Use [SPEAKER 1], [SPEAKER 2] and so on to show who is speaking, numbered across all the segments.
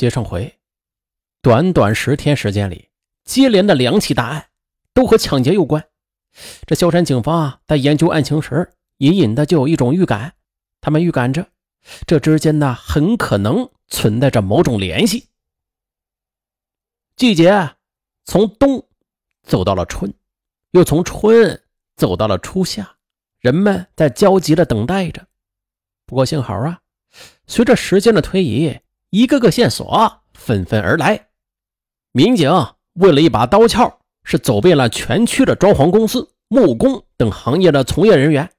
[SPEAKER 1] 接上回，短短十天时间里，接连的两起大案都和抢劫有关。这萧山警方啊，在研究案情时，隐隐的就有一种预感，他们预感着这之间呢，很可能存在着某种联系。季节从冬走到了春，又从春走到了初夏，人们在焦急的等待着。不过幸好啊，随着时间的推移，一个个线索纷纷而来。民警为了一把刀鞘，是走遍了全区的装潢公司、木工等行业的从业人员，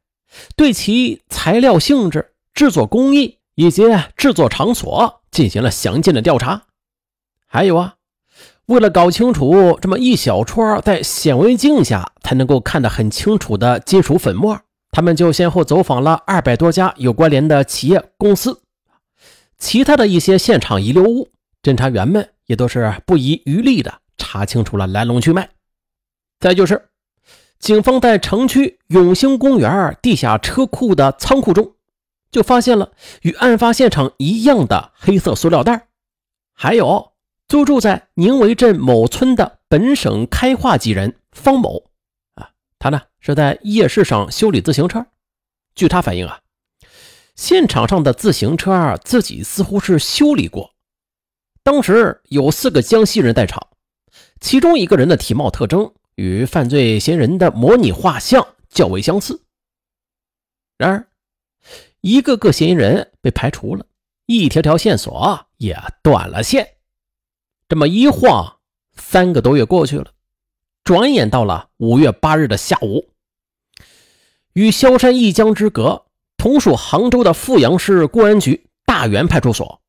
[SPEAKER 1] 对其材料性质、制作工艺以及制作场所进行了详尽的调查。还有啊，为了搞清楚这么一小撮在显微镜下才能够看得很清楚的金属粉末。他们就先后走访了二百多家有关联的企业公司，其他的一些现场遗留物，侦查员们也都是不遗余力的查清楚了来龙去脉。再就是，警方在城区永兴公园地下车库的仓库中，就发现了与案发现场一样的黑色塑料袋，还有租住在宁围镇某村的本省开化籍人方某。啊他呢是在夜市上修理自行车，据他反映啊，现场上的自行车自己似乎是修理过。当时有四个江西人在场，其中一个人的体貌特征与犯罪嫌疑人的模拟画像较为相似。然而，一个个嫌疑人被排除了，一条条线索也断了线。这么一晃，三个多月过去了。转眼到了五月八日的下午，与萧山一江之隔、同属杭州的富阳市公安局大源派出所，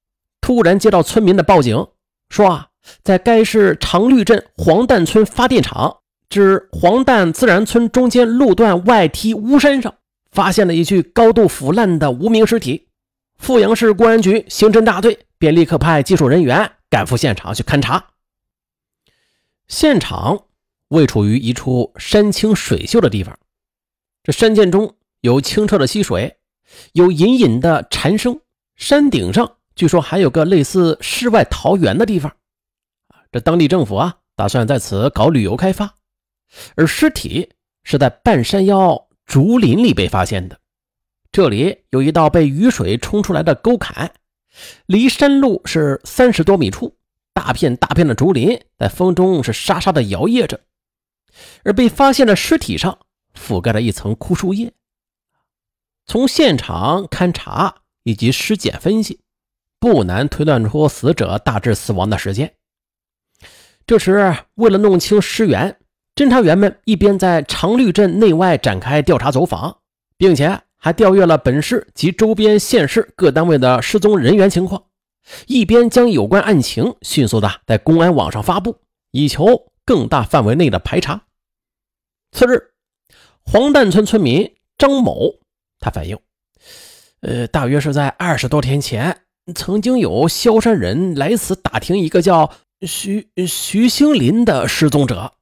[SPEAKER 1] 突然接到村民的报警，说啊，在该市长绿镇黄旦村发电厂至黄旦自然村中间路段外梯屋山上，发现了一具高度腐烂的无名尸体。富阳市公安局刑侦大队便立刻派技术人员赶赴现场去勘查。现场。位处于一处山清水秀的地方，这山涧中有清澈的溪水，有隐隐的蝉声。山顶上据说还有个类似世外桃源的地方，这当地政府啊，打算在此搞旅游开发。而尸体是在半山腰竹林里被发现的，这里有一道被雨水冲出来的沟坎，离山路是三十多米处，大片大片的竹林在风中是沙沙的摇曳着。而被发现的尸体上覆盖了一层枯树叶。从现场勘查以及尸检分析，不难推断出死者大致死亡的时间。这时，为了弄清尸源，侦查员们一边在长绿镇内外展开调查走访，并且还调阅了本市及周边县市各单位的失踪人员情况，一边将有关案情迅速的在公安网上发布，以求。更大范围内的排查。次日，黄旦村村民张某他反映，呃，大约是在二十多天前，曾经有萧山人来此打听一个叫徐徐兴林的失踪者。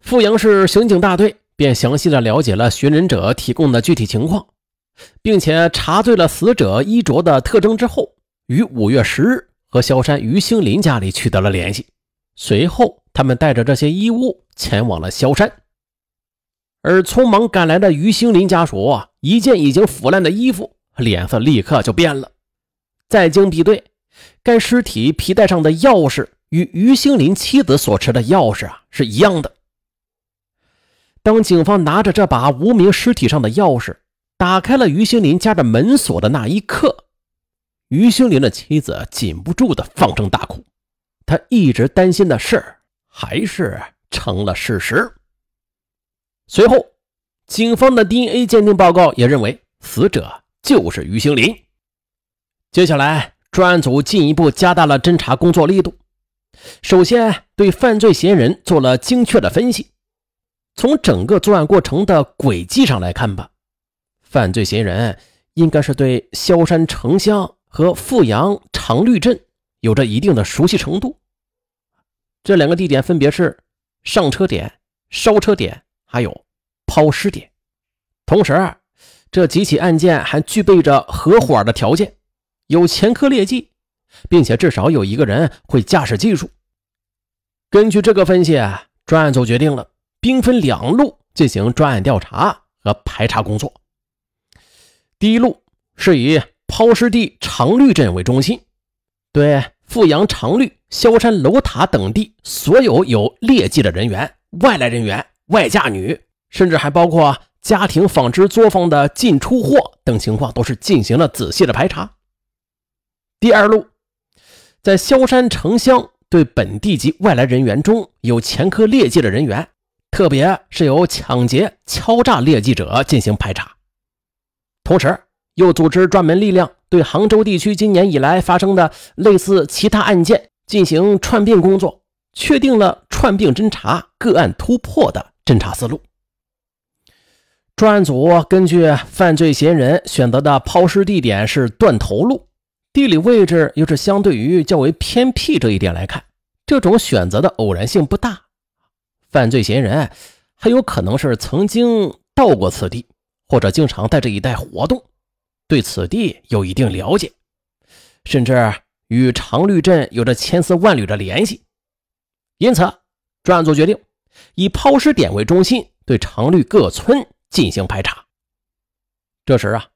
[SPEAKER 1] 富阳市刑警大队便详细的了解了寻人者提供的具体情况，并且查对了死者衣着的特征之后，于五月十日和萧山于兴林家里取得了联系。随后，他们带着这些衣物前往了萧山，而匆忙赶来的于兴林家属一见已经腐烂的衣服，脸色立刻就变了。再经比对，该尸体皮带上的钥匙与于兴林妻子所持的钥匙啊是一样的。当警方拿着这把无名尸体上的钥匙打开了于兴林家的门锁的那一刻，于兴林的妻子禁不住的放声大哭。他一直担心的事还是成了事实。随后，警方的 DNA 鉴定报告也认为死者就是于兴林。接下来，专案组进一步加大了侦查工作力度。首先，对犯罪嫌疑人做了精确的分析。从整个作案过程的轨迹上来看吧，犯罪嫌疑人应该是对萧山城乡和富阳长绿镇。有着一定的熟悉程度。这两个地点分别是上车点、烧车点，还有抛尸点。同时，这几起案件还具备着合伙的条件，有前科劣迹，并且至少有一个人会驾驶技术。根据这个分析，专案组决定了兵分两路进行专案调查和排查工作。第一路是以抛尸地长绿镇为中心，对富阳长绿、萧山楼塔等地所有有劣迹的人员、外来人员、外嫁女，甚至还包括家庭纺织作坊的进出货等情况，都是进行了仔细的排查。第二路，在萧山城乡。对本地及外来人员中有前科劣迹的人员，特别是有抢劫、敲诈劣迹者进行排查。同时，又组织专门力量对杭州地区今年以来发生的类似其他案件进行串并工作，确定了串并侦查、个案突破的侦查思路。专案组根据犯罪嫌疑人选择的抛尸地点是断头路。地理位置又是相对于较为偏僻这一点来看，这种选择的偶然性不大。犯罪嫌疑人很有可能是曾经到过此地，或者经常在这一带活动，对此地有一定了解，甚至与长绿镇有着千丝万缕的联系。因此，专案组决定以抛尸点为中心，对长绿各村进行排查。这时啊。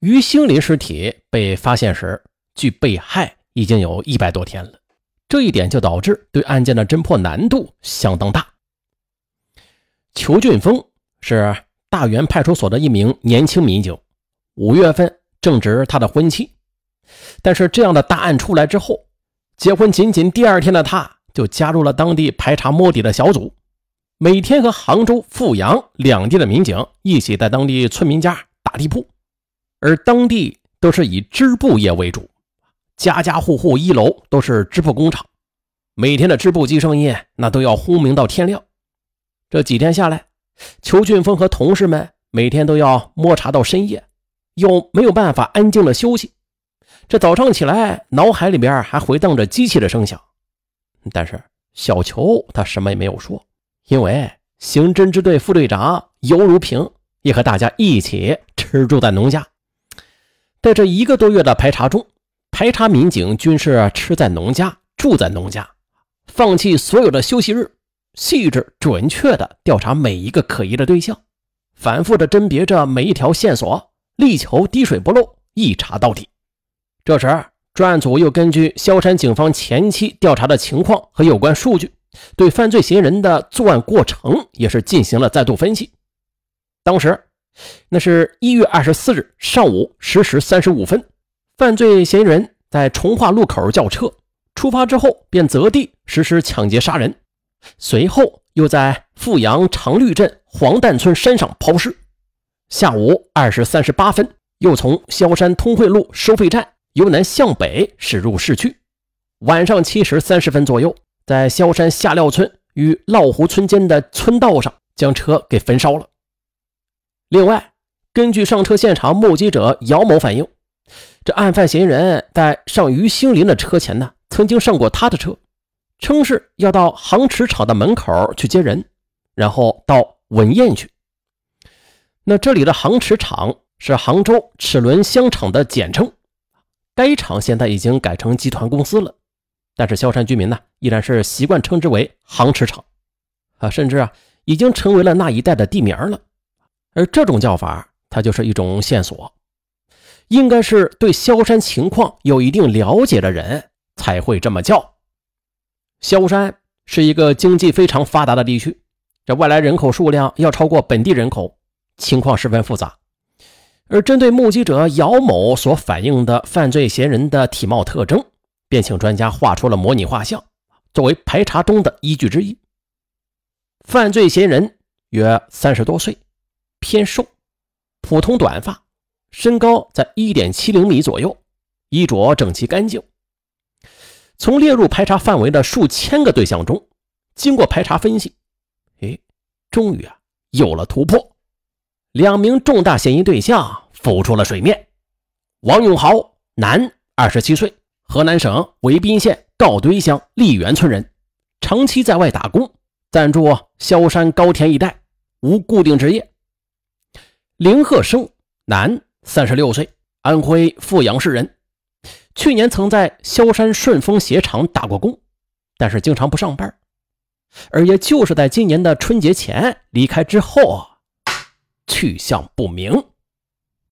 [SPEAKER 1] 于兴林尸体被发现时，距被害已经有一百多天了，这一点就导致对案件的侦破难度相当大。裘俊峰是大源派出所的一名年轻民警，五月份正值他的婚期，但是这样的大案出来之后，结婚仅仅第二天的他就加入了当地排查摸底的小组，每天和杭州富阳两地的民警一起在当地村民家打地铺。而当地都是以织布业为主，家家户户一楼都是织布工厂，每天的织布机声音那都要轰鸣到天亮。这几天下来，裘俊峰和同事们每天都要摸查到深夜，又没有办法安静的休息。这早上起来，脑海里边还回荡着机器的声响。但是小裘他什么也没有说，因为刑侦支队副队长尤如平也和大家一起吃住在农家。在这一个多月的排查中，排查民警均是吃在农家，住在农家，放弃所有的休息日，细致准确地调查每一个可疑的对象，反复地甄别着每一条线索，力求滴水不漏，一查到底。这时，专案组又根据萧山警方前期调查的情况和有关数据，对犯罪嫌疑人的作案过程也是进行了再度分析。当时。那是一月二十四日上午十时三十五分，犯罪嫌疑人在从化路口叫车，出发之后便择地实施抢劫杀人，随后又在富阳长绿镇黄旦村山上抛尸。下午二时三十八分，又从萧山通惠路收费站由南向北驶入市区。晚上七时三十分左右，在萧山下料村与涝湖村间的村道上将车给焚烧了。另外，根据上车现场目击者姚某反映，这案犯嫌疑人在上于兴林的车前呢，曾经上过他的车，称是要到杭齿厂的门口去接人，然后到文燕去。那这里的杭齿厂是杭州齿轮箱厂的简称，该厂现在已经改成集团公司了，但是萧山居民呢，依然是习惯称之为杭齿厂，啊，甚至啊，已经成为了那一带的地名了。而这种叫法，它就是一种线索，应该是对萧山情况有一定了解的人才会这么叫。萧山是一个经济非常发达的地区，这外来人口数量要超过本地人口，情况十分复杂。而针对目击者姚某所反映的犯罪嫌疑人的体貌特征，便请专家画出了模拟画像，作为排查中的依据之一。犯罪嫌疑人约三十多岁。偏瘦，普通短发，身高在一点七零米左右，衣着整齐干净。从列入排查范围的数千个对象中，经过排查分析，哎，终于啊有了突破，两名重大嫌疑对象浮出了水面。王永豪，男，二十七岁，河南省潍滨县告堆乡丽园村人，长期在外打工，暂住萧山高田一带，无固定职业。林鹤生，男，三十六岁，安徽阜阳市人，去年曾在萧山顺丰鞋厂打过工，但是经常不上班。而也就是在今年的春节前离开之后，去向不明。